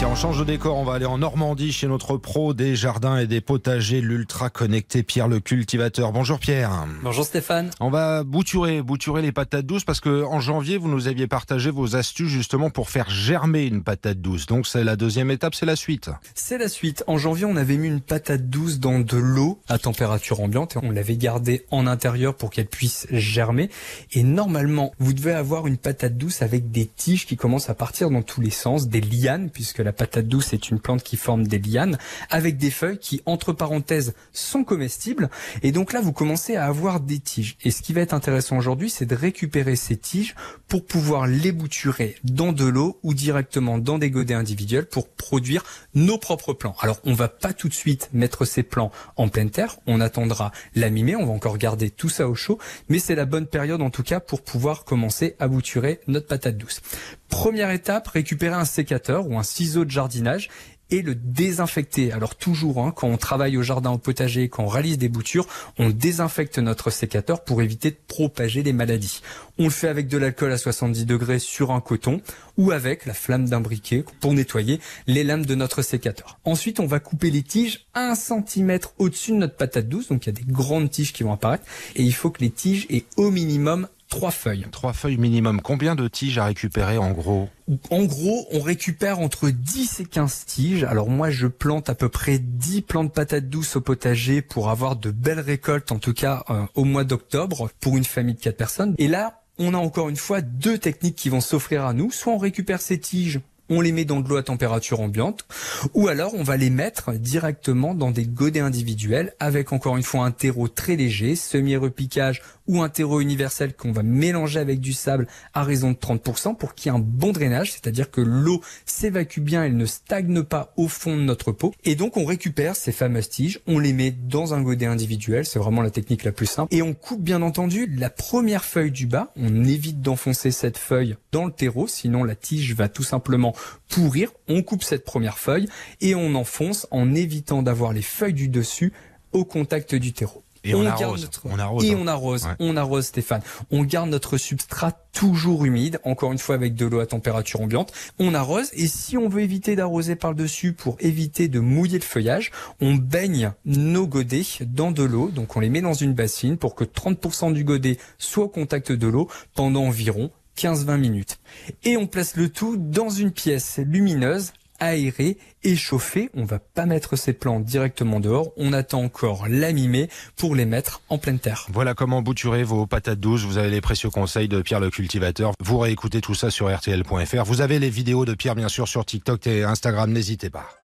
Tiens, on change de décor, on va aller en Normandie chez notre pro des jardins et des potagers, l'ultra connecté Pierre le cultivateur. Bonjour Pierre. Bonjour Stéphane. On va bouturer, bouturer les patates douces parce que en janvier, vous nous aviez partagé vos astuces justement pour faire germer une patate douce. Donc c'est la deuxième étape, c'est la suite. C'est la suite. En janvier, on avait mis une patate douce dans de l'eau à température ambiante et on l'avait gardée en intérieur pour qu'elle puisse germer. Et normalement, vous devez avoir une patate douce avec des tiges qui commencent à partir dans tous les sens, des lianes puisque la la patate douce est une plante qui forme des lianes avec des feuilles qui, entre parenthèses, sont comestibles. Et donc là, vous commencez à avoir des tiges. Et ce qui va être intéressant aujourd'hui, c'est de récupérer ces tiges pour pouvoir les bouturer dans de l'eau ou directement dans des godets individuels pour produire nos propres plants. Alors, on va pas tout de suite mettre ces plants en pleine terre. On attendra la mi On va encore garder tout ça au chaud. Mais c'est la bonne période, en tout cas, pour pouvoir commencer à bouturer notre patate douce. Première étape, récupérer un sécateur ou un ciseau de jardinage et le désinfecter. Alors toujours, hein, quand on travaille au jardin au potager, quand on réalise des boutures, on désinfecte notre sécateur pour éviter de propager les maladies. On le fait avec de l'alcool à 70 degrés sur un coton ou avec la flamme d'un briquet pour nettoyer les lames de notre sécateur. Ensuite, on va couper les tiges un centimètre au-dessus de notre patate douce. Donc il y a des grandes tiges qui vont apparaître et il faut que les tiges aient au minimum trois feuilles. Trois feuilles minimum. Combien de tiges à récupérer en gros? En gros, on récupère entre 10 et 15 tiges. Alors moi, je plante à peu près 10 plantes patates douces au potager pour avoir de belles récoltes, en tout cas euh, au mois d'octobre, pour une famille de 4 personnes. Et là, on a encore une fois deux techniques qui vont s'offrir à nous. Soit on récupère ces tiges on les met dans de l'eau à température ambiante, ou alors on va les mettre directement dans des godets individuels avec encore une fois un terreau très léger, semi-repiquage ou un terreau universel qu'on va mélanger avec du sable à raison de 30% pour qu'il y ait un bon drainage, c'est-à-dire que l'eau s'évacue bien, elle ne stagne pas au fond de notre pot. Et donc on récupère ces fameuses tiges, on les met dans un godet individuel, c'est vraiment la technique la plus simple, et on coupe bien entendu la première feuille du bas, on évite d'enfoncer cette feuille dans le terreau, sinon la tige va tout simplement pourrir. On coupe cette première feuille et on enfonce en évitant d'avoir les feuilles du dessus au contact du terreau. Et on, arrose, on arrose. Et hein. on arrose. On arrose, Stéphane. On garde notre substrat toujours humide, encore une fois avec de l'eau à température ambiante. On arrose et si on veut éviter d'arroser par le dessus pour éviter de mouiller le feuillage, on baigne nos godets dans de l'eau. Donc on les met dans une bassine pour que 30% du godet soit au contact de l'eau pendant environ 15-20 minutes. Et on place le tout dans une pièce lumineuse aérée et chauffée. On va pas mettre ces plantes directement dehors. On attend encore la pour les mettre en pleine terre. Voilà comment bouturer vos patates douces. Vous avez les précieux conseils de Pierre le cultivateur. Vous réécoutez tout ça sur rtl.fr. Vous avez les vidéos de Pierre bien sûr sur TikTok et Instagram. N'hésitez pas.